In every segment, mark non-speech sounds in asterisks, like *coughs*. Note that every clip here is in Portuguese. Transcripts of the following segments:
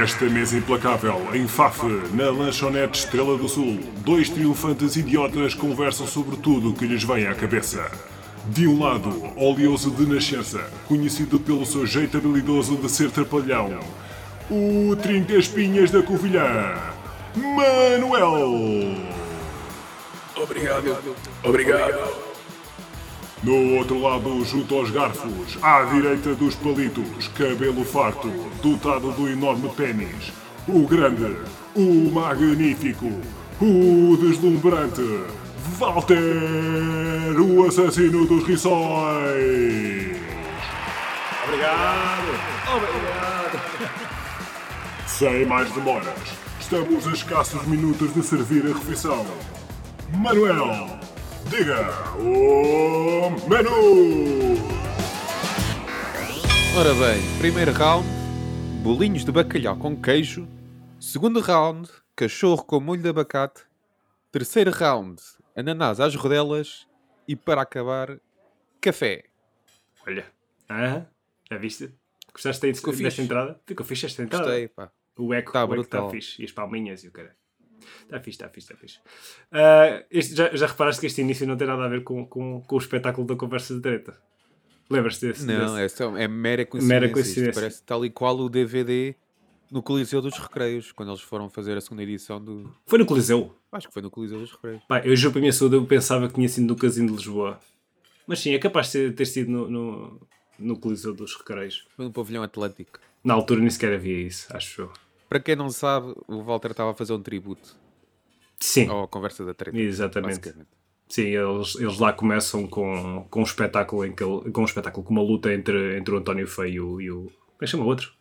Nesta mesa implacável, em Faf, na lanchonete Estrela do Sul, dois triunfantes idiotas conversam sobre tudo o que lhes vem à cabeça. De um lado, oleoso de nascença, conhecido pelo seu jeito habilidoso de ser trapalhão, o 30 espinhas da Covilhã, Manuel. Obrigado. Obrigado. No outro lado, junto aos garfos, à direita dos palitos, cabelo farto, dotado do enorme pênis, o grande, o magnífico, o deslumbrante, Walter, o assassino dos rissóis. Obrigado. Obrigado. Sem mais demoras, estamos a escassos minutos de servir a refeição. Manuel, diga o menu! Ora bem, primeiro round, bolinhos de bacalhau com queijo. Segundo round, cachorro com molho de abacate. Terceiro round, ananás às rodelas. E para acabar, café. Olha. Ah, já viste? Gostaste desta entrada? Ficou fixe esta entrada. Gostei, pá. O eco Tá o eco está brutal. fixe. E as palminhas e o cara. Está fixe, está fixe, está fixe. Ah, este- já, já reparaste que este início não tem nada a ver com, com, com o espetáculo da conversa de treta? Lembras-te desse? Não, desse? é, é mera coincidência. Isto coincidência. Parece tal e qual o DVD no Coliseu dos Recreios, quando eles foram fazer a segunda edição do. Foi no Coliseu. Acho que foi no Coliseu dos Recreios. Pá, eu juro para a minha saúde, eu pensava que tinha sido no Casino de Lisboa. Mas sim, é capaz de ter, ter sido no, no, no Coliseu dos Recreios. Foi no Pavilhão Atlântico. Na altura nem sequer havia isso, acho eu. Para quem não sabe, o Walter estava a fazer um tributo Sim, à conversa da treta. exatamente. Sim, eles, eles lá começam com, com um espetáculo em que ele- com um espetáculo com uma luta entre, entre o António Feio e o. Como é que chama o outro?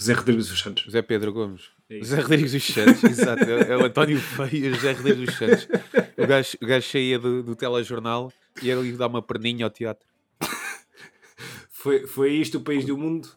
Zé Rodrigues dos Santos. José Pedro Gomes. É. José Rodrigues dos Santos, *laughs* exato. É é o António Feio e o José Rodrigues dos Santos. O gajo, o gajo saía do, do telejornal e ele lhe dá uma perninha ao teatro. *laughs* Foi, foi isto o país do mundo?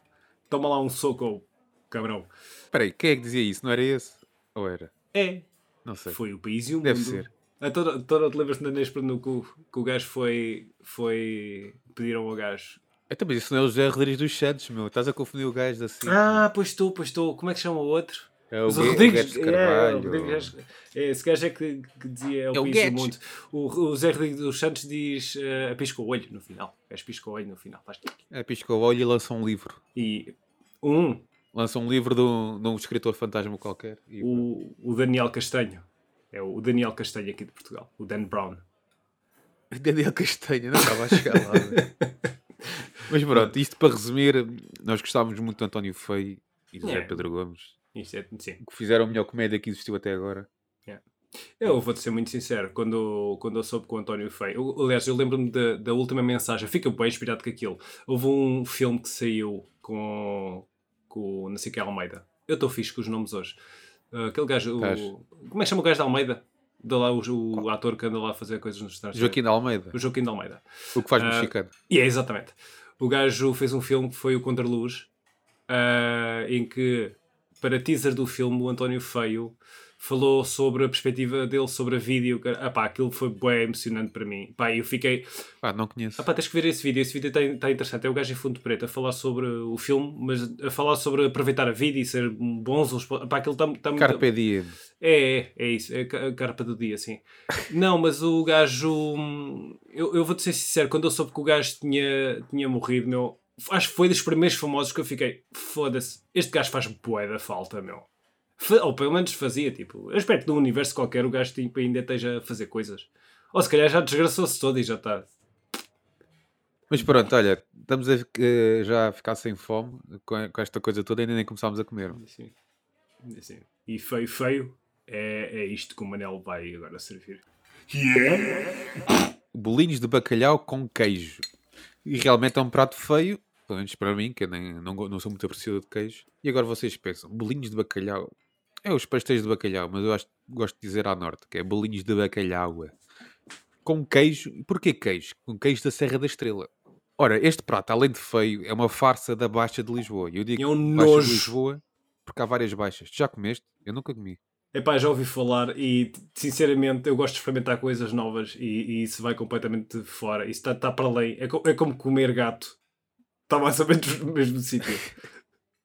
Toma lá um soco, cabrão. Espera aí, quem é que dizia isso? Não era esse? Ou era? É, Não sei. foi o país e o Deve mundo. ser. A toda, toda te lembras-te da Inês no que, o- que o gajo foi, foi. Pediram ao gajo. Então, mas isso não é o José Rodrigues dos Santos, meu. Estás a confundir o gajo da SIC. Ah, pois estou, pois estou. Como é que chama o outro? é o, Mas o Rodrigues. Guedes de é, é, o. Rodrigues, é, esse gajo é que, que dizia é o É o país Guedes. do mundo. O, o Zé Rodrigues dos Santos diz uh, pisca o olho no final. O gajo pisca o olho no final. Faz. É, pisca o olho e lança um livro. E um, Lança um livro de um, de um escritor fantasma qualquer. E, o, o Daniel Castanho. É o Daniel Castanho aqui de Portugal. O Dan Brown. *laughs* Daniel Castanha, não estava a chegar lá. né? *laughs* Mas pronto, isto para resumir, nós gostávamos muito do António Feio e José É. Pedro Gomes, Isto é, sim. que fizeram a melhor comédia que existiu até agora. Eu vou-te ser muito sincero, quando, quando eu soube que o António Feio. eu- Aliás, eu lembro-me da, da última mensagem, fica bem inspirado com aquilo. Houve um filme que saiu com, com o não sei que Almeida. Eu estou fixe com os nomes hoje. Uh, aquele gajo. o- como é que chama o gajo de Almeida? Da lá, o, o ator que anda lá a fazer coisas nos Estados Joaquim de Almeida, O Joaquim de Almeida. o que faz mexicano. E é exatamente. O gajo fez um filme que foi o Contraluz, ah, em que, para teaser do filme, o António Feio falou sobre a perspectiva dele sobre a vida. o cara- Ah, pá, aquilo foi bem emocionante para mim. Pá, eu fiquei. Pá, não conheço. Ah, pá, tens que ver esse vídeo. Esse vídeo está interessante. É o gajo em fundo preto a falar sobre o filme, mas a falar sobre aproveitar a vida e ser bons. uns Pá, aquilo está tá muito. Carpe diem. É, é, é isso, é a carpa do dia, sim. *laughs* Não, mas o gajo. hum, Eu, eu vou-te ser sincero, quando eu soube que o gajo tinha, tinha morrido, meu. Acho que foi dos primeiros famosos que eu fiquei. Foda-se, este gajo faz bué da falta, meu. Ou pelo menos fazia, tipo. Aspecto de um universo qualquer, o gajo tipo, ainda esteja a fazer coisas. Ou se calhar já desgraçou-se todo e já está. Mas pronto, olha, estamos a, eh, já a ficar sem fome com, com esta coisa toda, ainda nem começámos a comer. Assim, assim. E feio, feio, é, é isto que o Manel vai agora servir. Yeah! Bolinhos de bacalhau com queijo. E realmente é um prato feio, pelo menos para mim, que eu nem, não, não sou muito apreciador de queijo. E agora vocês pensam, bolinhos de bacalhau. É os pastéis de bacalhau, mas eu acho, gosto de dizer à norte, que é bolinhos de bacalhau. Com queijo. Porquê queijo? Com queijo da Serra da Estrela. Ora, este prato, além de feio, é uma farsa da Baixa de Lisboa. Eu digo É um Baixa nojo. de Lisboa porque há várias baixas. Tu já comeste? Eu nunca comi. Epá, já ouvi falar e sinceramente eu gosto de experimentar coisas novas e, e isso vai completamente fora. Isso está tá para além. É, co- é como comer gato. Está mais ou menos no mesmo sítio. *laughs*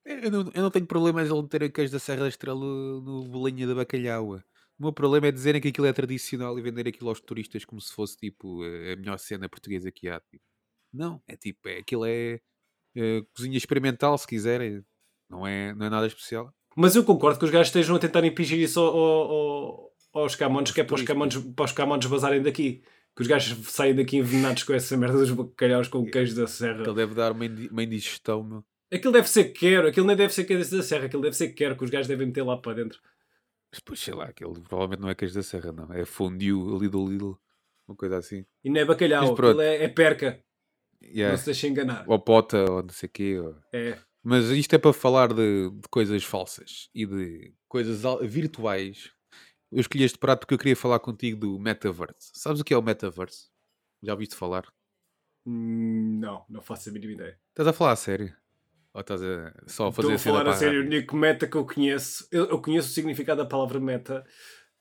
Eu não, eu não tenho problemas em ter queijo da Serra da Estrela no bolinho de bacalhau. O meu problema é dizerem que aquilo é tradicional e vender aquilo aos turistas como se fosse tipo a melhor cena portuguesa que há. Tipo. Não, é tipo, é, aquilo é, é cozinha experimental, se quiserem. Não é, não é nada especial. Mas eu concordo que os gajos estejam a tentar impingir isso ao, ao, aos camões, que é para os camões, para os camões vazarem daqui. Que os gajos saem daqui envenenados com essa merda dos bacalhaus com queijo da serra. Aquilo deve dar uma indigestão, meu. Aquilo deve ser quero, aquilo nem deve ser queijo da serra, aquilo deve ser quero que os gajos devem meter lá para dentro. Mas depois, sei lá, aquilo provavelmente não é queijo da serra, não. É fondue ali do Lidl, uma coisa assim. E não é bacalhau, aquilo é, é perca. Yeah. Não se deixe enganar. Ou pota, ou não sei o quê. Ou... É. Mas isto é para falar de, de, coisas falsas e de coisas virtuais. Eu escolhi este prato porque eu queria falar contigo do metaverse. Sabes o que é o metaverse? Já ouviste falar? Hum, não, não faço a mínima ideia. Estás a falar a sério? Ou estás a só fazer Estou a falar a sério. O único meta que eu conheço, eu, eu, conheço o significado da palavra meta,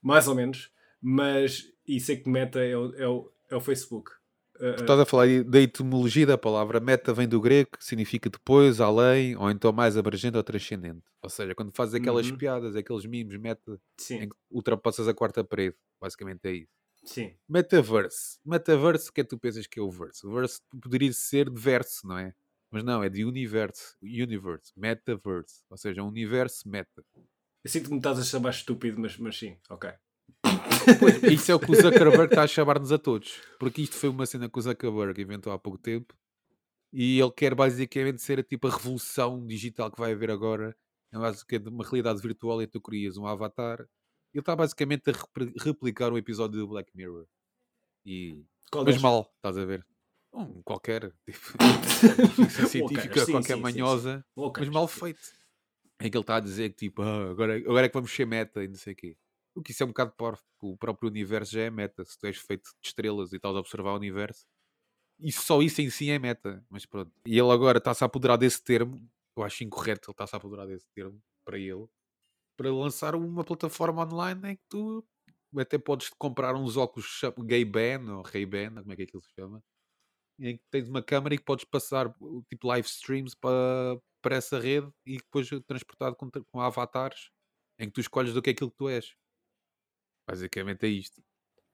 mais ou menos, mas e sei que meta é o, é o, é o Facebook. Uh, estás a falar da etimologia da palavra meta vem do grego, que significa depois, além, ou então mais abrangente ou transcendente. Ou seja, quando fazes aquelas uhum. piadas, aqueles mimos, meta, Sim. em que ultrapassas a quarta parede. Basicamente é isso. Sim. Metaverse. Metaverse, o que é que tu pensas que é o verso? O verso poderia ser de verso, não é? Mas não, é de universo. Universe. Metaverse. Ou seja, um universo meta. Eu sinto que me estás a chamar estúpido, mas, mas sim, ok. Pois, isso é o que o Zuckerberg está a chamar-nos a todos. Porque isto foi uma cena que o Zuckerberg inventou há pouco tempo e ele quer basicamente ser a, tipo a revolução digital que vai haver agora. É basicamente uma realidade virtual e tu crias um avatar. Ele está basicamente a replicar um episódio do Black Mirror. E... Qual mas mal, estás a ver? Um, qualquer tipo, *laughs* científica, qualquer sim, manhosa, sim, sim. mas mal feito. É que ele está a dizer que tipo, ah, agora, agora é que vamos ser meta e não sei o quê. O que isso é um bocado porco, o próprio universo já é meta. Se tu és feito de estrelas e estás a observar o universo, isso, só isso em si é meta. Mas pronto. E ele agora está-se a apoderar desse termo. Eu acho incorreto ele está-se a apoderar desse termo para ele. Para lançar uma plataforma online em que tu até podes comprar uns óculos Gay Ban ou Ray Ban, como é que aquilo se chama, em que tens uma câmera e que podes passar tipo live streams para, para essa rede e depois transportado com, com avatares em que tu escolhes do que é aquilo que tu és. Basicamente é isto.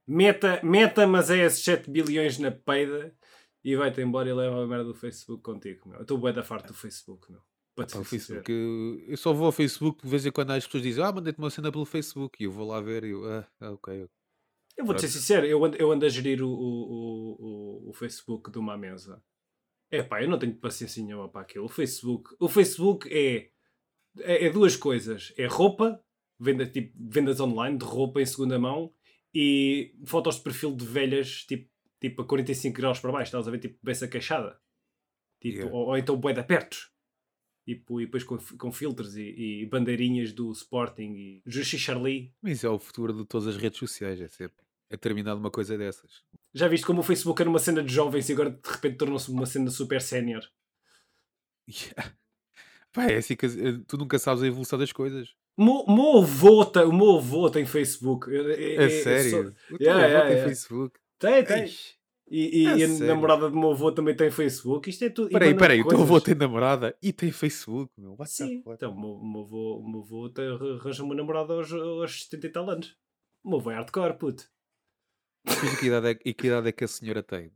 Meta, meta mas é esses 7 bilhões na peida e vai-te embora e leva a merda do Facebook contigo. Meu. Eu estou bué da farta do Facebook, meu. o Facebook, eu, eu, só vou ao Facebook de vez em quando as pessoas dizem ah, mandei-te uma cena pelo Facebook e eu vou lá ver e eu, ah, ah ok. Eu vou-te ser sincero, eu ando, eu ando a gerir o, o, o, o Facebook de uma mesa. É pá, eu não tenho paciência nenhuma para aquilo. O Facebook, o Facebook é, é, é duas coisas: é roupa venda, tipo, vendas online de roupa em segunda mão e fotos de perfil de velhas tipo, tipo a 45 graus para baixo, estás a ver? Tipo, beça queixada. Tipo, yeah. ou, ou, então bué de apertos. Tipo, e depois com, com filtros e, e, bandeirinhas do Sporting e Justi Charlie. Mas é o futuro de todas as redes sociais, é sempre. É terminar uma coisa dessas. Já viste como o Facebook era uma cena de jovens e agora de repente tornou-se uma cena super sénior? Yeah. *laughs* Pá, é assim que eh, tu nunca sabes a evolução das coisas. O meu avô, tem, o meu avô tem Facebook. É, é, sério? Sou... O teu yeah, avô tem. Facebook? Tem, tem. E, e, é e a namorada do meu avô também tem Facebook. Isto é tudo. Peraí, peraí, o teu avô tem namorada e tem Facebook, meu. What Sim, então o meu, avô, meu avô arranja uma namorada aos, aos 70 e tal anos. O meu avô é hardcore, puto. E que idade é, e que, idade é que a senhora tem?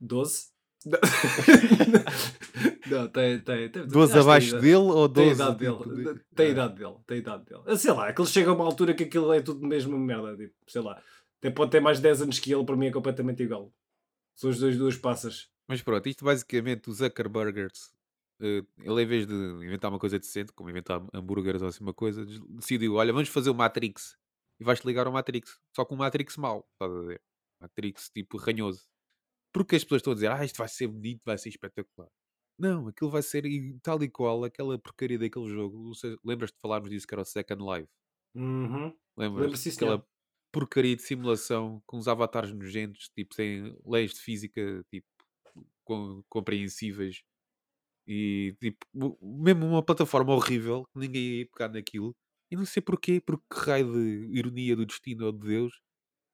12? *laughs* Não, tem, tem. tem 12 abaixo dele ou 12? Tem idade dele. Tem é. idade dele. Tem idade dele. Sei lá, aquilo chega a uma altura que aquilo é tudo mesmo merda. Tipo, sei lá. Até pode ter mais de 10 anos que ele, para mim é completamente igual. São as duas, duas passas. Mas pronto, isto basicamente, o Zuckerbergers, uh, ele em vez de inventar uma coisa decente, como inventar hambúrgueres ou assim uma coisa, decidiu: olha, vamos fazer o Matrix. E vais-te ligar ao Matrix. Só com um Matrix mau, estás a ver? Matrix tipo ranhoso. Porque as pessoas estão a dizer, ah, isto vai ser bonito, vai ser espetacular. Não, aquilo vai ser tal e qual aquela porcaria daquele jogo. Lembras-te de falarmos disso que era o Second Life? Uhum. Lembras-te aquela porcaria de simulação com os avatares nojentos, tipo, sem leis de física tipo, compreensíveis e tipo, mesmo uma plataforma horrível ninguém ia pegar naquilo. E não sei porquê, porque raio de ironia do destino ou de Deus,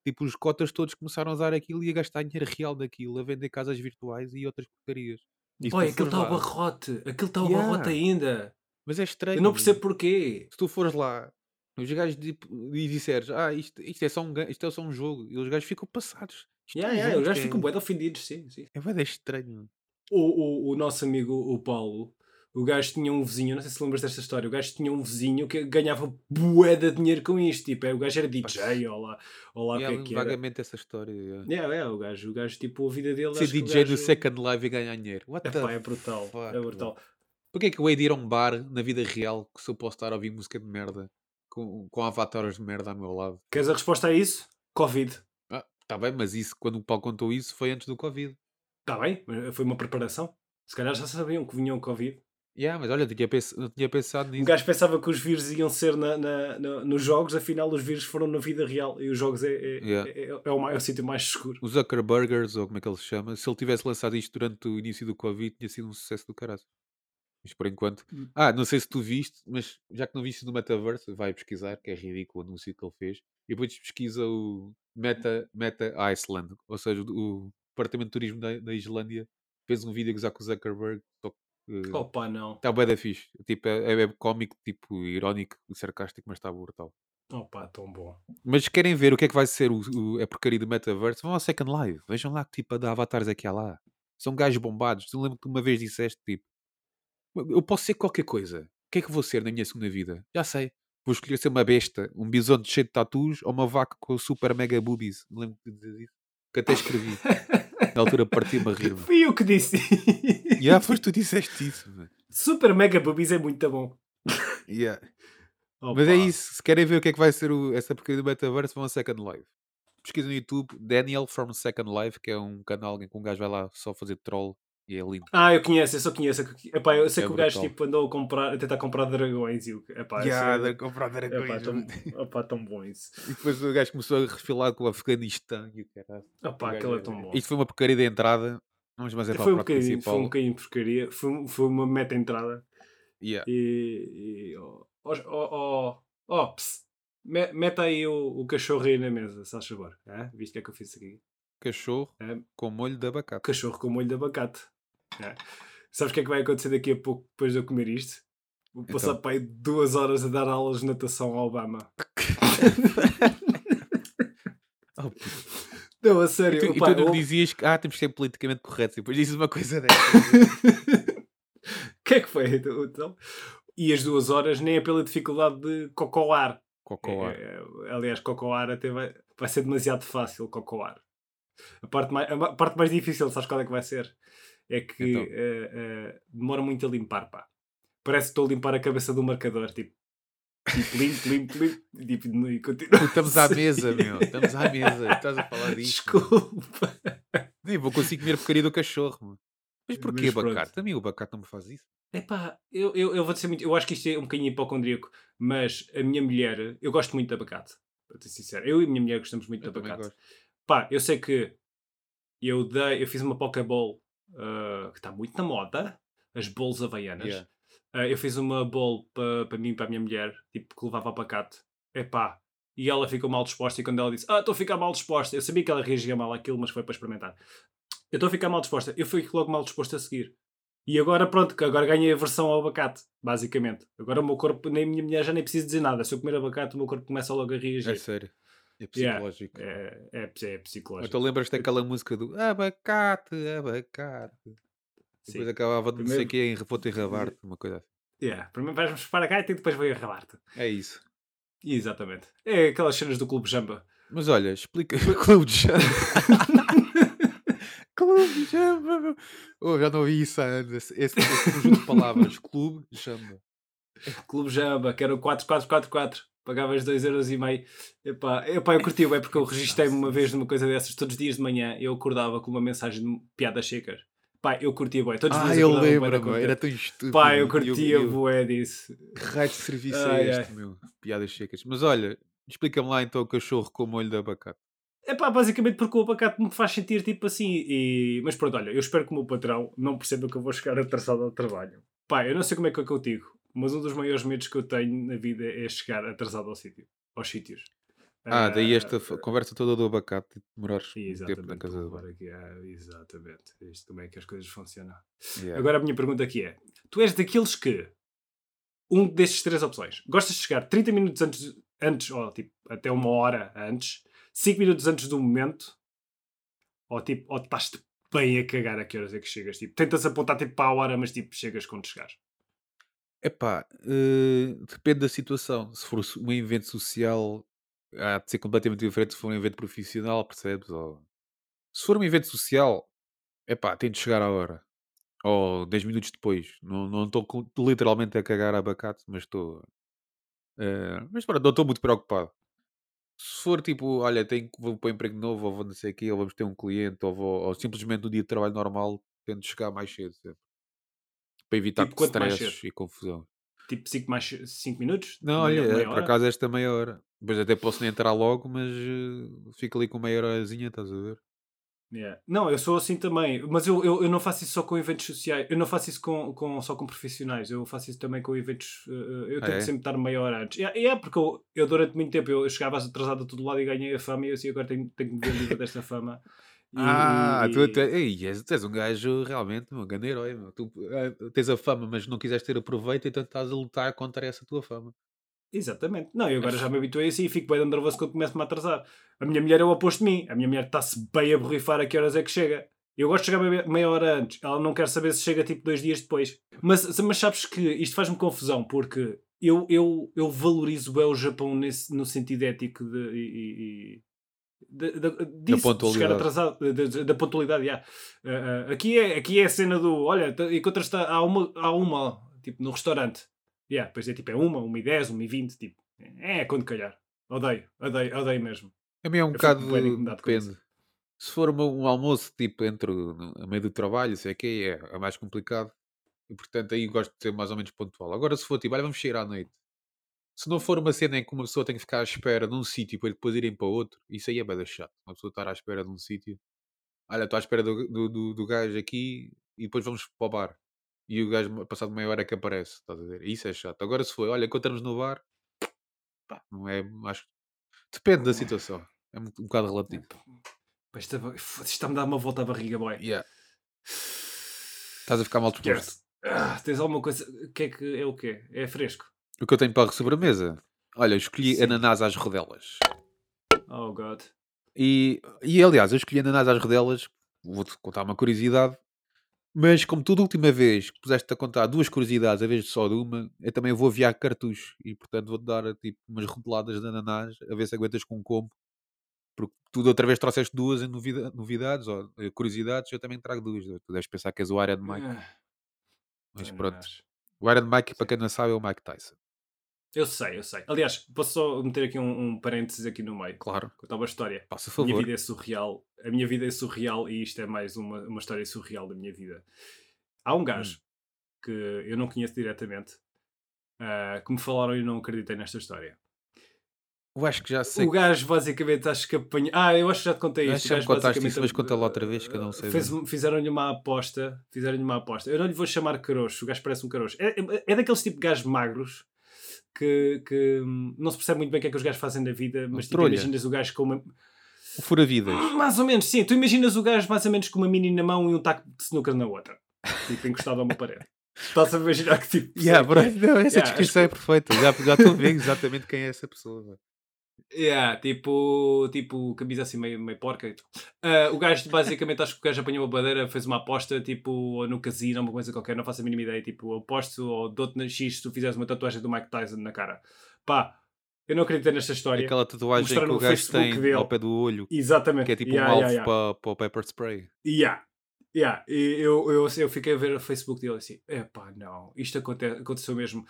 tipo, os cotas todos começaram a usar aquilo e a gastar dinheiro real daquilo, a vender casas virtuais e outras porcarias. Aquele fores está ao lá- barrote. Aquele está ao Yeah. barrote ainda. Mas é estranho. Eu não percebo porquê. Se tu fores lá, os gajos tipo, e disseres, ah, isto, isto, é só um, isto é só um jogo, e os gajos ficam passados. Isto Yeah, é um yeah, jogo, os gajos ficam é, bué de ofendidos, sim, sim. é de estranho. O, o, o nosso amigo, o Paulo, o gajo tinha um vizinho, não sei se lembras desta história, o gajo tinha um vizinho que ganhava bué de dinheiro com isto. Tipo, é, o gajo era DJ, ou lá, ou lá o que é que era. vagamente essa história. yeah. É, é, o gajo, o gajo, tipo, a vida dele. Ser DJ gajo- Second Life e ganhar dinheiro. What the Epá, é brutal, fuck, é brutal. Porquê é que eu hei de ir a um bar na vida real que se eu posso estar a ouvir música de merda com, com avatares de merda ao meu lado? Queres a resposta a isso? Covid. Ah, tá bem, mas isso, quando o Paulo contou isso, foi antes do Covid. Está bem, foi uma preparação. Se calhar já sabiam que vinham Covid. Yeah, mas olha, eu tinha, pens- eu tinha pensado Um nisso. gajo pensava que os vírus iam ser na, na- na- nos jogos, afinal os vírus foram na vida real e os jogos é, é, Yeah. é, é o, mais- é o sítio mais seguro. O Zuckerburgers, ou como é que ele se chama, se ele tivesse lançado isto durante o início do Covid, tinha sido um sucesso do caralho. Mas por enquanto. Hum. Ah, não sei se tu viste, mas já que não viste no Metaverse, vai pesquisar, que é ridículo o anúncio que ele fez. E depois pesquisa o Meta, Meta Iceland, ou seja, o, o Departamento de Turismo da, da Islândia fez um vídeo a gozar com o Zuckerberg. Só que, Opa, não. Está bué da fixe. Tipo, é, é cómico, tipo, irónico e sarcástico, mas está brutal. Opa, tão bom. Mas querem ver o que é que vai ser o, o- a porcaria do metaverse, vão ao Second Life. Vejam lá que tipo de avatares que há lá. São gajos bombados. Tu lembro que uma vez disseste tipo: Eu posso ser qualquer coisa. O que é que vou ser na minha segunda vida? Já sei. Vou escolher ser uma besta, um bisonte cheio de tatus ou uma vaca com super mega boobies. Lembro de dizer isso. Que até escrevi. *laughs* Na altura parti-me a rir-me. *laughs* Fui eu que disse. *laughs* Já foste tu disseste isso. mano. Super Mega Boobies é muito bom. Yeah. Mas é isso. Se querem ver o que é que vai ser o- essa porcaria do metaverse, vão a Second Life. Pesquisa no YouTube Daniel from Second Life, que é um canal em que um gajo vai lá só fazer troll e é lindo. Ah, eu conheço, eu só conheço. Epá, eu sei É que o gajo tipo, andou a, comprar, a tentar comprar dragões e o. Epá, eu sei- comprar Epá, tão, opá, tão bom isso. E depois o gajo começou a refilar com o Afeganistão e o caralho. Opá, O gajo aquele é é- tão bom. Isto foi uma porcaria de entrada. Vamos mas é para Foi um, bocadinho, principal. foi um bocadinho de porcaria. Foi, foi uma meta entrada. Yeah. E. e oh, oh, oh, oh, ps, me- meta aí o, o cachorro aí na mesa, se faz favor. É? Viste o que é que eu fiz aqui? Cachorro É. com molho de abacate. Cachorro com molho de abacate. É. Sabes o que é que vai acontecer daqui a pouco depois de eu comer isto? Vou passar Então. para aí duas horas a dar aulas de natação ao Obama. *laughs* Oh, puto. Não, a e sério. tu, e opá, tu não eu- dizias que ah, temos que ser politicamente corretos. E depois dizes uma coisa dessa. O *laughs* que é que foi? Então, e as duas horas nem é pela dificuldade de cocoar. Cocoa. É, é, aliás, cocoar até vai, vai ser demasiado fácil cocoar. A parte, mais, a parte mais difícil, sabes qual é que vai ser? É que Então. eh, eh, demora muito a limpar, pá. Parece que estou a limpar a cabeça do marcador, tipo, tipo limpo, limpo, limpo, tipo, e continua. Estamos à assim. mesa, meu. Estamos à mesa. Estás a falar disto. Desculpa. Nem vou conseguir comer porcaria do cachorro. mano. Mas porquê Mas abacate? A mim o abacate não me faz isso. Epá, eu, eu, eu vou dizer muito. Eu acho que isto é um bocadinho hipocondríaco, mas a minha mulher, eu gosto muito de abacate. Para ser sincero, eu e a minha mulher gostamos muito Eu de também abacate. Pá, eu sei que eu dei, eu fiz uma Pokéball ah, que está muito na moda, as bols havaianas. Yeah. Ah, eu fiz uma bowl para pa mim e para a minha mulher, tipo, que levava abacate. Epá, e ela ficou mal disposta. E quando ela disse, ah, estou a ficar mal disposta, eu sabia que ela reagia mal àquilo, mas foi para experimentar. Eu estou a ficar mal disposta. Eu fui logo mal disposto a seguir. E agora, pronto, que agora ganhei a versão ao abacate, basicamente. Agora o meu corpo, nem a minha mulher já nem precisa dizer nada. Se eu comer abacate, o meu corpo começa logo a É reagir. sério. É Yeah. psicológico. É, é, é psicológico. Então lembras-te daquela música do abacate, abacate. Sim. Depois acabava de não sei o Primeiro- quê, em vou-te enrabar-te, *laughs* uma coisa assim. Yeah. Primeiro vais-me para a gaita e depois vou arrabar-te. É isso. Exatamente. É aquelas cenas do Clube Jamba. Mas olha, explica. *laughs* Clube Jamba. *laughs* Clube Jamba. meu. Oh, já não ouvi isso há anos. Esse, conjunto de palavras. Clube Jamba. Clube Jamba, que era o 4444. Pagavas 2,5€. Epá, epá, eu curti bem porque eu *laughs* registrei-me uma vez numa coisa dessas. Todos os dias de manhã eu acordava com uma mensagem de piadas secas. Pá, eu curtia bem. Todos os Ah, dias eu bué lembro, contente. era tão estúpido. Pá, eu curtia eu- bué disso. Que raio de serviço Ai, é este, ai. meu? Piadas secas. Mas olha, explica-me lá então o cachorro com molho de abacate. É pá, basicamente porque o abacate me faz sentir tipo assim. E... Mas pronto, olha, eu espero que o meu patrão não perceba que eu vou chegar atrasado ao trabalho. Pá, eu não sei como é que é que eu digo, mas um dos maiores medos que eu tenho na vida é chegar atrasado ao sítio, aos sítios. Ah, daí Ah, esta f- conversa toda do abacate e demorares tempo na casa levar aqui, ah, exatamente. Isto como é que as coisas funcionam. Yeah. Agora a minha pergunta aqui é: tu és daqueles que um destes três opções gostas de chegar 30 minutos antes, antes ou tipo até uma hora antes, 5 minutos antes do momento, ou tipo, ou estás-te bem a cagar a que horas é que chegas? Tipo, tentas apontar tipo para a hora, mas tipo, chegas quando chegares. Epá, eh, depende da situação. Se for um evento social, há de ser completamente diferente se for um evento profissional, percebes? Ou... Se for um evento social, epá, tem de chegar à hora. Ou 10 minutos depois. Não estou literalmente a cagar abacate, mas estou. eh, mas pronto, não estou muito preocupado. Se for tipo, olha, tenho, que- vou para um emprego novo, ou vou não sei o quê, ou vamos ter um cliente, ou, vou, ou simplesmente no dia de trabalho normal, tento chegar mais cedo, sempre. Para evitar Tipo, stress e confusão. Tipo, 5 mais 5 minutos? Não, olha, meia por acaso esta meia hora. Depois até posso nem entrar logo, mas eh, fico ali com meia horazinha, estás a ver? Yeah. Não, eu sou assim também, mas eu, eu, eu não faço isso só com eventos sociais, eu não faço isso com, com, só com profissionais, eu faço isso também com eventos, eh, eu Ah, tento é? sempre estar meia hora antes. É, é porque eu, eu durante muito tempo eu chegava atrasado a todo lado e ganhei a fama e eu assim agora tenho, tenho que me ver desta fama. Ah, e- tu, tu, ei, és, tu és um gajo realmente, um grande herói. Meu. Tu eh, tens a fama, mas não quiseste ter aproveito, então estás a lutar contra essa tua fama. Exatamente. Não, eu agora já me habituei assim e fico bem nervoso quando começo-me a atrasar. A minha mulher é o oposto de mim. A minha mulher está-se bem a borrifar a que horas é que chega. Eu gosto de chegar meia, meia hora antes. Ela não quer saber se chega tipo dois dias depois. Mas, mas sabes que isto faz-me confusão porque eu, eu, eu valorizo bem o Japão nesse, no sentido ético de, e, de, de, disso, chegar pontualidade. atrasado, de- da pontualidade. já. Ah, ah, aqui, é, aqui é a cena do olha, encontras-te há uma, há uma tipo, no restaurante. Yeah, depois é tipo, é uma, uma e dez, uma e vinte, tipo, é quando calhar. Odeio, odeio, odeio mesmo. A mim é um fico bocado. Depende. Se for um almoço, tipo, entre a meio do trabalho, sei que é, é mais complicado. E portanto aí gosto de ser mais ou menos pontual. Agora, se for tipo, olha, vamos sair à noite. Se não for uma cena em que uma pessoa tem que ficar à espera num sítio para depois irem para outro, isso aí é bem chato. Uma pessoa estar à espera de um sítio. Olha, estou à espera do, do, do, do gajo aqui e depois vamos para o bar. E o gajo, passado meia hora, é que aparece. Estás a ver? Isso é chato. Agora, se for, olha, encontramos no bar, pá, não é. Acho Depende da situação. É um, um bocado relativo. Está-me a dar uma volta à barriga, boy. Yeah. Estás a ficar mal disposto. Esquece. Ah, tens alguma coisa. O que é que é o quê? É fresco? O que eu tenho para a sobremesa? Olha, eu escolhi Sim. ananás às rodelas. Oh god. E, e aliás, eu escolhi ananás às rodelas. Vou-te contar uma curiosidade. Mas como tu da última vez que puseste a contar duas curiosidades a vez de só de uma, eu também vou aviar cartucho. E portanto vou-te dar tipo umas rodeladas de ananás a ver se aguentas com um combo. Porque tu da outra vez trouxeste duas em novida- novidades ou eh, curiosidades, eu também trago duas. Tu deves pensar que és o Iron Mike. Ah, Mas pronto. O Iron Mike, para quem não sabe, é o Mike Tyson. Eu sei, eu sei. Aliás, posso só meter aqui um, um parênteses aqui no meio. Claro. Contar uma história. Faça A minha favor. vida é surreal. A minha vida é surreal e isto é mais uma, uma história surreal da minha vida. Há um gajo que eu não conheço diretamente ah, que me falaram e eu não acreditei nesta história. Eu acho que já sei. O gajo basicamente acho que apanhou. Ah, eu acho que já te contei isto. já me contaste isso, mas conta lá outra vez, que eu não sei Fizeram-lhe uma aposta. Fizeram-lhe uma aposta. Eu não lhe vou chamar caroço. O gajo parece um caroço. É, é, é daqueles tipo de gajos magros que, que hum, não se percebe muito bem o que é que os gajos fazem na vida, mas tipo, imaginas o gajo com uma. O Fura-Vidas. Mais ou menos, sim. Tu imaginas o gajo mais ou menos com uma mini na mão e um taco de snooker na outra. Tipo, encostado a uma parede. *laughs* Estás a imaginar que tipo. Yeah, bro, *laughs* não, essa Yeah, descrição é perfeita. Já, já estou a ver exatamente quem é essa pessoa. Yeah, tipo, tipo, camisa assim meio, meio porca. e tal. Ah, o gajo, basicamente, acho que o gajo apanhou a badeira, fez uma aposta, tipo, no casino, uma coisa qualquer, não faço a mínima ideia. Tipo, aposto ou dou-te na X se tu fizeres uma tatuagem do Mike Tyson na cara. Pá, eu não acredito nesta história. Aquela tatuagem Mostraram que o gajo Facebook tem dele. ao pé do olho, Exatamente. que é tipo Yeah, um alvo yeah, yeah. Para, para o pepper spray. Yeah. Yeah. E eu, eu, eu fiquei a ver o Facebook dele assim: epá, não, isto aconte aconteceu mesmo.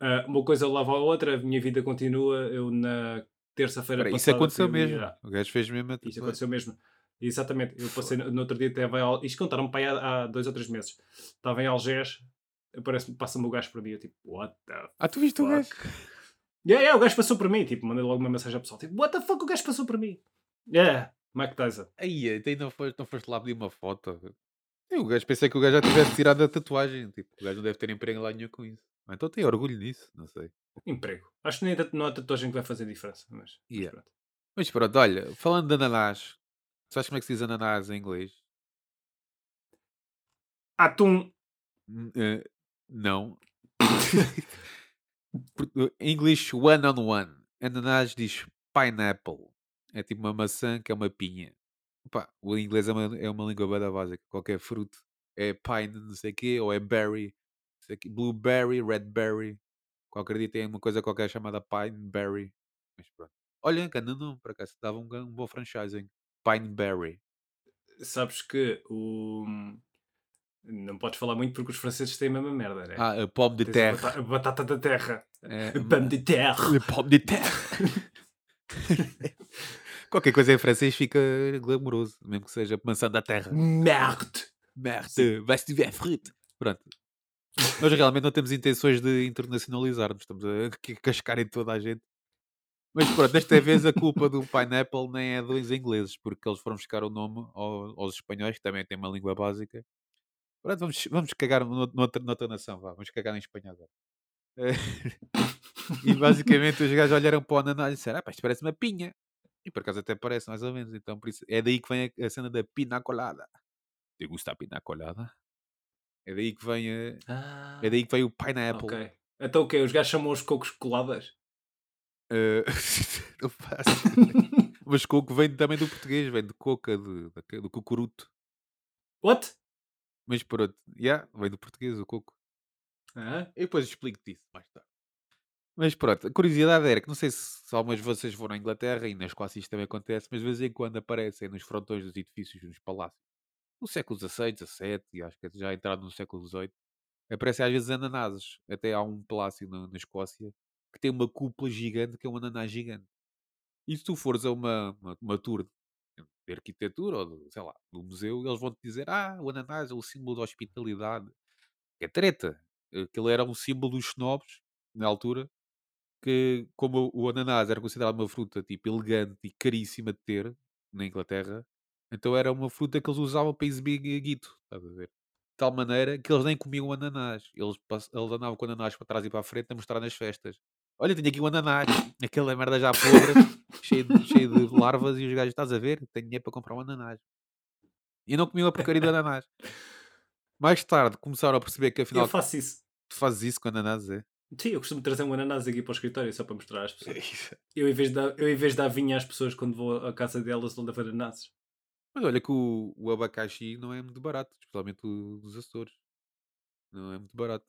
Ah, uma coisa leva a outra, a minha vida continua. Eu na terça-feira passada. isso aconteceu mesmo. Yeah. O gajo fez mesmo a tatuagem. aconteceu mesmo. Exatamente. Eu passei no, no outro dia, teve em, isto contaram-me para aí há, há dois ou três meses. Estava em Algés, passa-me o gajo para mim. Eu tipo, what the Ah, tu viste o fuck? gajo? *laughs* Yeah, yeah, o gajo passou por mim. Tipo, mandei logo uma mensagem ao pessoal. Tipo, what the fuck, o gajo passou por mim. Yeah, Mike Tyson. Aí, então não foste, não foste lá pedir uma foto. Eu, o gajo pensei que o gajo já tivesse tirado a tatuagem. Tipo, o gajo não deve ter emprego lá nenhum com isso. Então tem orgulho nisso, não sei. Emprego. Acho que nem não há tatuagem que vai fazer diferença. Mas, mas Yeah. pronto. Mas pronto, olha, falando de ananás, sabes como é que se diz ananás em inglês? Atum. Eh, não. *laughs* Inglês, one on one. Ananás diz pineapple. É tipo uma maçã que é uma pinha. Pá, o inglês é uma, é uma língua bada básica. Qualquer fruto é pine, não sei o quê, ou é berry, não sei o quê, blueberry, redberry. Qualquer dia tem uma coisa qualquer chamada pineberry. Mas pronto. Olha, que não, por acaso dava um, um bom franchising. Pineberry. Sabes que o. Não podes falar muito porque os franceses têm a mesma merda, né? Ah, a pomme de Tens a terre. bata- a batata da terra. É, *laughs* Pomme de terre. Le pomme de terre. *laughs* Qualquer coisa em francês fica glamouroso, mesmo que seja maçã da terra. Merde. Merde, vai-se tiver frito. Pronto. Nós realmente não temos intenções de internacionalizar-nos, estamos a *laughs* cascar em toda a gente. Mas pronto, desta vez a culpa do Pineapple nem é dos ingleses, porque eles foram buscar o nome ao- aos espanhóis, que também têm uma língua básica. Pronto, vamos, vamos cagar no- noutra, noutra nação, vá, vamos cagar em espanhol *laughs* e basicamente os gajos olharam para o ananás e disseram: Ah, isto parece uma pinha. E por acaso até parece, mais ou menos. Então por isso, é daí que vem a cena da pina colada. Te gusta a pina colada? É daí que vem, a- Ah, é daí que vem o pineapple. ok. Então o quê? Os gajos chamam os cocos coladas? Eh, *laughs* não faço. *laughs* Mas coco vem também do português, vem de coca, de, da- do cucuruto. What? Mas pronto, yeah, vem do português o coco. Ah, Eu depois explico-te isso mais tarde. Mas pronto, a curiosidade era que não sei se, se algumas de vocês foram à Inglaterra e na Escócia isto também acontece, mas de vez em quando aparecem nos frontões dos edifícios, nos palácios, no século XVI, XVII acho que já entrado no século XVIII, aparecem às vezes ananases. Até há um palácio na, na Escócia que tem uma cúpula gigante que é um ananás gigante. E se tu fores a uma, uma, uma tour de arquitetura ou de, sei lá, do museu, eles vão-te dizer: Ah, o ananás é o símbolo da hospitalidade. É treta. Aquilo era um símbolo dos snobs, na altura, que como o ananás era considerado uma fruta tipo elegante e caríssima de ter na Inglaterra, então era uma fruta que eles usavam para exibir guito, estás a ver? De tal maneira que eles nem comiam ananás. Eles, pass- eles andavam com o ananás para trás e para a frente a mostrar nas festas. Olha, tenho aqui um ananás. Aquela merda já podre, cheio de, cheio de larvas e os gajos, estás a ver? Tenho dinheiro para comprar um ananás. E não comiam a porcaria do ananás. Mais tarde começaram a perceber que afinal eu faço isso. tu fazes isso com ananás, é? Sim, eu costumo trazer um ananás aqui para o escritório só para mostrar às *laughs* pessoas. Eu, em vez de dar, eu, em vez de dar vinho às pessoas quando vou à casa delas, dou levar ananases. Mas olha que o, o abacaxi não é muito barato, especialmente o dos Açores. Não é muito barato.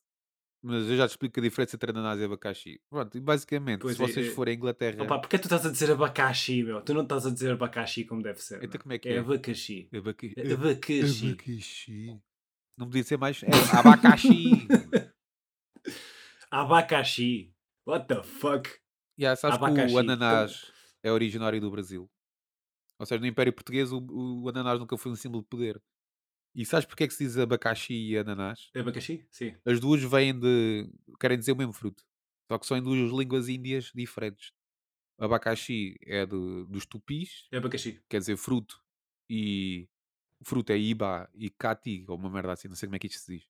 Mas eu já te explico a diferença entre ananás e abacaxi. Pronto, e basicamente, Pois se é, vocês é- forem à Inglaterra, Opa, porque é que tu estás a dizer abacaxi, meu? Tu não estás a dizer abacaxi como deve ser. então meu. como é que É é? abacaxi. Abaca- É Abacaxi. Abacaxi. Não podia ser mais. É abacaxi. *laughs* Abacaxi. What the fuck? yeah, sabes que Abacaxi. o ananás é originário do Brasil. Ou seja, no Império Português o, o ananás nunca foi um símbolo de poder. E sabes porque é que se diz abacaxi e ananás? Abacaxi? Sim. As duas vêm de. querem dizer o mesmo fruto. Só que são em duas línguas índias diferentes. Abacaxi é do, dos tupis, É abacaxi. quer dizer fruto, e fruto é iba e cati, ou uma merda assim, não sei como é que isto se diz.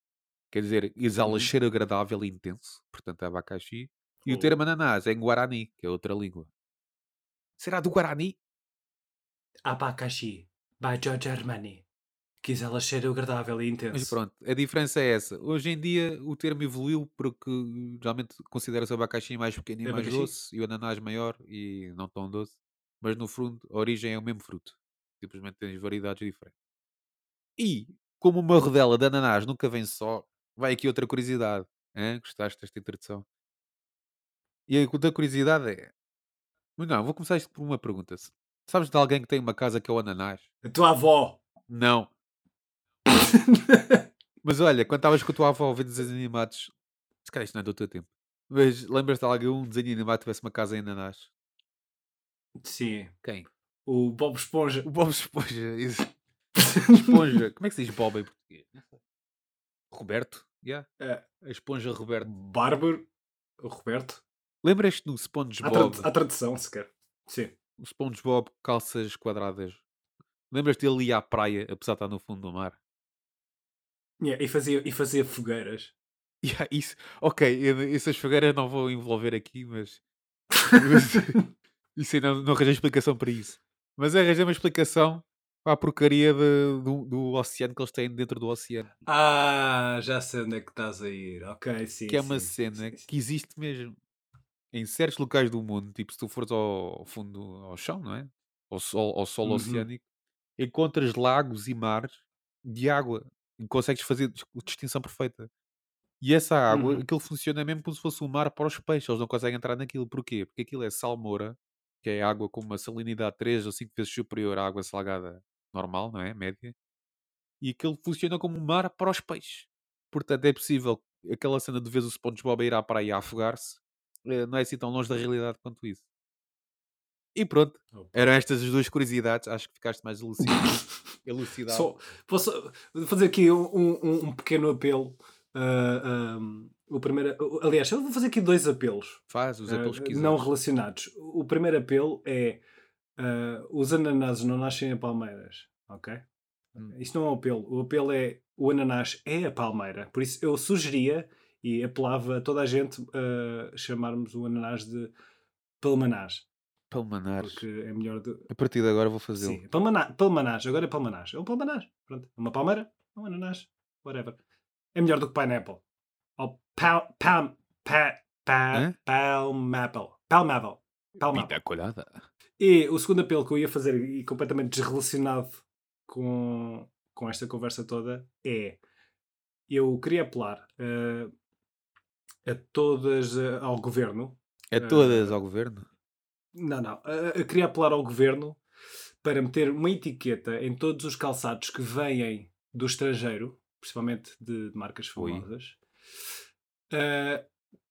Quer dizer, exala Uhum. cheiro agradável e intenso, portanto é abacaxi. E o Oh. termo ananás é em guarani, que é outra língua. Será do guarani? Abacaxi. By George Armani. Quis ela cheiro agradável e intenso. Mas pronto, a diferença é essa. Hoje em dia o termo evoluiu porque geralmente considera-se o abacaxi mais pequeno e mais doce e o ananás maior e não tão doce. Mas no fundo, a origem é o mesmo fruto. Simplesmente tens variedades diferentes. E, como uma rodela de ananás nunca vem só, vai aqui outra curiosidade. Hã? Gostaste desta introdução? E a outra curiosidade é... Mas Não, vou começar isto por uma pergunta. Sabes de alguém que tem uma casa que é o ananás? A tua avó. Não. Mas olha, quando estavas com a tua avó a ver desenhos animados, se calhar isto não é do teu tempo, mas lembras-te de algum desenho animado que tivesse uma casa em ananás? Sim. Quem? O Bob Esponja. O Bob Esponja. *laughs* Isso. *laughs* Esponja. Como é que se diz Bob em português? Roberto? Yeah. É. A esponja Roberto. Bárbaro. Roberto. Lembras-te do Há, SpongeBob? trad há tradução, sequer. Sim. O SpongeBob calças quadradas. Lembras-te dele ir à praia, apesar de estar no fundo do mar? Yeah, e, fazia, e fazia fogueiras. *laughs* Yeah, isso. Ok, essas fogueiras não vou envolver aqui, mas. *laughs* *laughs* Isso aí não, não arranjei explicação para isso. Mas arranjei uma explicação para a porcaria de- do, do oceano que eles têm dentro do oceano. Ah, já sei onde é que estás a ir. Ok, sim. que é uma sim, sim, cena sim, sim. que existe mesmo em certos locais do mundo. Tipo, se tu fores ao fundo, ao chão, não é? Ao sol, ao solo Uhum. oceânico, encontras lagos e mares de água e consegues fazer dis- distinção perfeita. E essa água, Uhum. aquilo funciona mesmo como se fosse um mar para os peixes. Eles não conseguem entrar naquilo. Porquê? Porque aquilo é salmoura, que é água com uma salinidade 3 ou 5 vezes superior à água salgada normal, não é? Média. E aquilo funciona como um mar para os peixes. Portanto, é possível aquela cena de vez o SpongeBob a ir à praia a afogar-se, não é assim tão longe da realidade quanto isso. E pronto, eram estas as duas curiosidades. Acho que ficaste mais elucidado. *laughs* elucidado. Só, posso fazer aqui um, um- um pequeno apelo. ah, ah, o primeiro, aliás, eu vou fazer aqui dois apelos. Faz os apelos ah, que não quiseres. relacionados. O primeiro apelo é ah, os ananases não nascem em palmeiras, ok? Hum. Isto não é um apelo. O apelo é o ananás é a palmeira. Por isso eu sugeria e apelava a toda a gente a chamarmos o ananás de palmanás. Palmanares. Porque é melhor de, A partir de agora vou fazê-lo. Sim, palmana, palmanás, agora é palmanás. É um palmanás. Pronto. Uma palmeira, um ananás, whatever. É melhor do que pineapple. Ou pal, pal, pa, pa, Hã? palmapple. Palmapple. Palmapple. Pita colada. E o segundo apelo que eu ia fazer, e completamente desrelacionado com, com esta conversa toda, é eu queria apelar eh, a todas, eh, ao governo, É todas Ah, ao governo? não, não. Uh, Eu queria apelar ao governo para meter uma etiqueta em todos os calçados que vêm do estrangeiro, principalmente de, de marcas famosas, uh,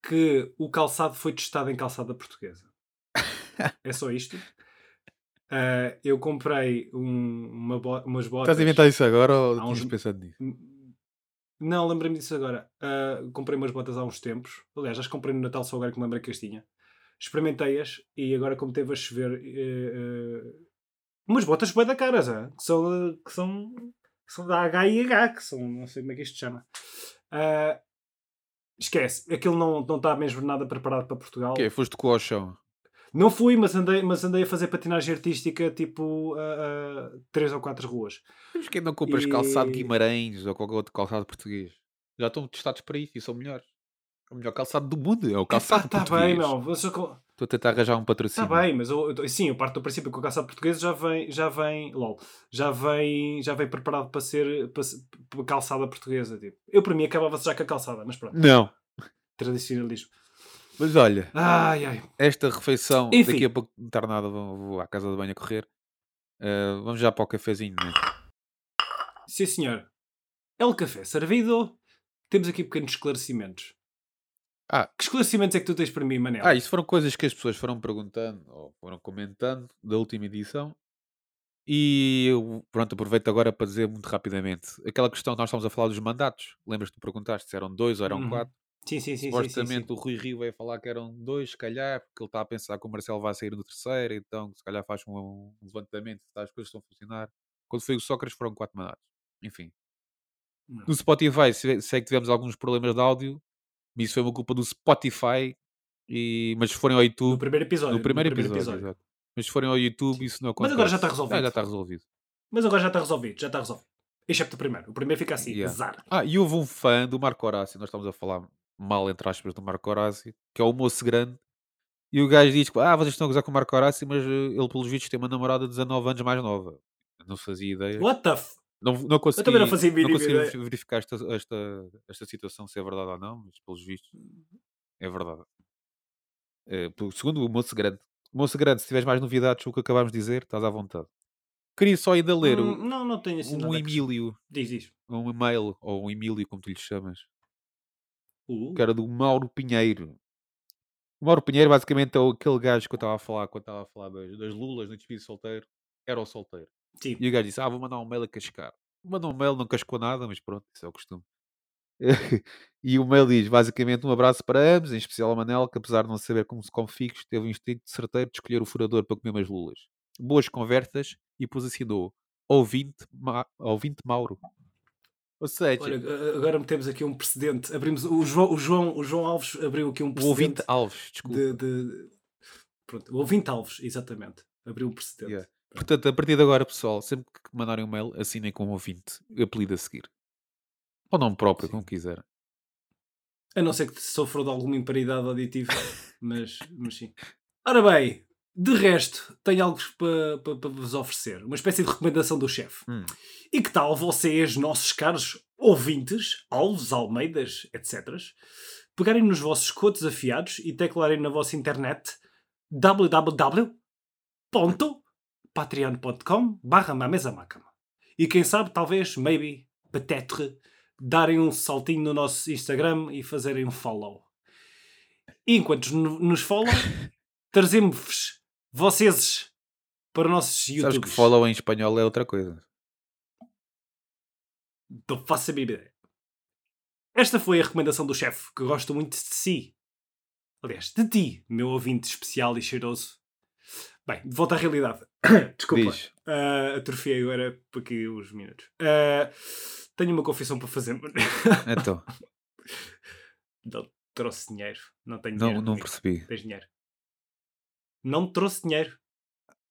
que o calçado foi testado em calçada portuguesa. é só isto. Uh, eu comprei um- uma bo- umas botas. Estás a inventar isso agora ou uns- tinhas pensado nisso? Não, lembrei-me disso agora. Uh, comprei umas botas há uns tempos. Aliás, acho que comprei no Natal só agora que me lembrei que as tinha. Experimentei-as e agora, como teve a chover, eh, eh, umas botas bem da caras, ah, que são, eh, que são, que são da H&H, que são, não sei como é que isto se chama. Ah, esquece, aquilo não, está mesmo nada preparado para Portugal. O quê? Foste com o chão? Não fui, mas andei, mas andei a fazer patinagem artística tipo a, a três ou quatro ruas. Mas que não compras calçado E- Guimarães ou qualquer outro calçado português? Já estão testados para isso e são melhores. É o melhor calçado do mundo, é o calçado Está português. bem, meu. Estou a tentar arranjar um Está patrocínio. bem, mas eu, eu- sim, eu parto do princípio que o calçado português já vem, já vem, lol, já vem, já vem preparado para ser para, para calçada portuguesa. Tipo. Eu para mim acabava-se já com a calçada, mas pronto, Não. tradicionalismo. Mas olha, Ai, ai. esta refeição, Enfim. daqui a pouco não estar nada, vou, vou à casa de banho a correr. Ah, vamos já para o cafezinho, não é? Sim, senhor. É o café servido. Temos aqui pequenos esclarecimentos. Ah. Que esclarecimentos é que tu tens para mim, Manel? Ah, isso foram coisas que as pessoas foram perguntando ou foram comentando da última edição. E eu, pronto, aproveito agora para dizer muito rapidamente aquela questão, nós estamos a falar dos mandatos. Lembras que tu perguntaste se eram dois ou eram Uhum. quatro? Sim, sim, sim. sim, sim, Supostamente sim. o Rui Rio veio falar que eram dois, se calhar, porque ele está a pensar que o Marcelo vai sair no terceiro, então se calhar faz um, levantamento se as coisas estão a funcionar. Quando foi o Sócrates foram quatro mandatos. Enfim. Não. No Spotify, se- sei que tivemos alguns problemas de áudio, mas isso foi uma culpa do Spotify, e, mas se forem ao No YouTube, primeiro episódio. no primeiro, episódio, exato. mas se forem ao YouTube, isso não Mas acontece. agora já está resolvido. Ah, já está resolvido. Mas agora já está resolvido, já está resolvido. Excepto o primeiro. O primeiro fica assim, Yeah. azar. Ah, e houve um fã do Marco Horácio, nós estamos a falar mal, entre aspas, do Marco Horácio, que é o moço grande, e o gajo diz que, ah, vocês estão a gozar com o Marco Horácio, mas eh, ele, pelos vistos, tem uma namorada de 19 anos mais nova. Eu não fazia ideia. What the f... Não, não consegui, também não fazia não consegui verificar esta, esta, esta situação, se é verdade ou não, mas pelos vistos, é verdade. Pelo- segundo o moço grande. Moço grande, se tiveres mais novidades, o que acabámos de dizer, estás à vontade. Queria só ainda ler o- Hum, não, não tenho assim um. Emílio, Diz, diz. um e-mail, ou um Emílio, como tu lhe chamas, Uh, que era do Mauro Pinheiro. O Mauro Pinheiro, basicamente, é aquele gajo que eu estava a falar quando estava a falar das, das lulas no despedido solteiro. Era o solteiro. sim. E o gajo disse: Ah, vou mandar um mail a cascar. Mandou um mail, não cascou nada, mas pronto, isso é o costume. *laughs* e o mail diz: basicamente, um abraço para ambos, em especial a Manel, que apesar de não saber como se figos, teve o instinto certeiro de escolher o furador para comer umas lulas. Boas conversas e depois assinou: ouvinte, Ma ouvinte Mauro. Ou seja, Olha, agora metemos aqui um precedente. Abrimos, o, João, o, João, o João Alves abriu aqui um o ouvinte precedente Alves, desculpa. de, de- Pronto, ouvinte alvos, exatamente. Abriu um precedente. Yeah. Portanto, a partir de agora, pessoal, sempre que mandarem um mail, assinem com um ouvinte, apelido a seguir. Ou nome próprio, como quiserem. A não ser que sofram de alguma imparidade auditiva, mas, mas sim. Ora bem, de resto, tenho algo para pa, pa vos oferecer. Uma espécie de recomendação do chefe. Hum. E que tal vocês, nossos caros ouvintes, alvos, almeidas, etc., pegarem nos vossos cotos afiados e teclarem na vossa internet www.patreon.com barra mamesamacama. E quem sabe, talvez, maybe, peut-être, darem um saltinho no nosso Instagram e fazerem um follow. E enquanto nos follow, *laughs* trazemos vocês para nossos YouTubes. Sabes que follow em espanhol é outra coisa. Não faço a mínima ideia. Esta foi a recomendação do chefe, que gosto muito de si. Aliás, de ti, meu ouvinte especial e cheiroso. Bem, de volta à realidade. *coughs* Desculpa. Diz. Uh, atrofiei agora por aqui os minutos. Uh, tenho uma confissão para fazer. Então, *laughs* não trouxe dinheiro. Não tenho não, dinheiro. não comigo. percebi. Tens dinheiro. Não trouxe dinheiro.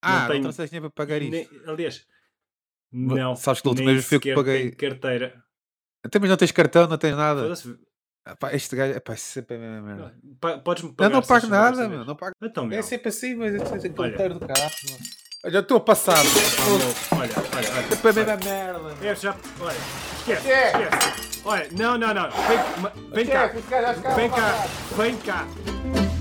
Ah, não, tenho- trouxeste dinheiro para pagar isto. Nem- aliás, não. sabes que da última vez eu que paguei. carteira. Até mas não tens cartão, não tens nada. Foda-se. Ah, pá, este gajo, epá, isso sempre é a mesma merda. Podes-me Eu pagar. não se pago nada, meu. Não pago. Então, meu. É sempre assim, mas é sempre Olha. aquele do caralho. Olha, eu estou a passar. Meu. Olha, olha, olha. Sempre a mesma merda. É, já. Olha, esquece, É. esquece. Olha, não, não, não. Vem, vem cá. Vem cá, vem cá.